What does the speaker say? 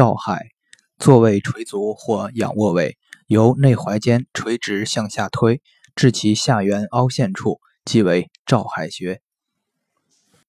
照海，坐位垂足或仰卧位，由内踝尖垂直向下推，至其下缘凹陷处，即为照海穴。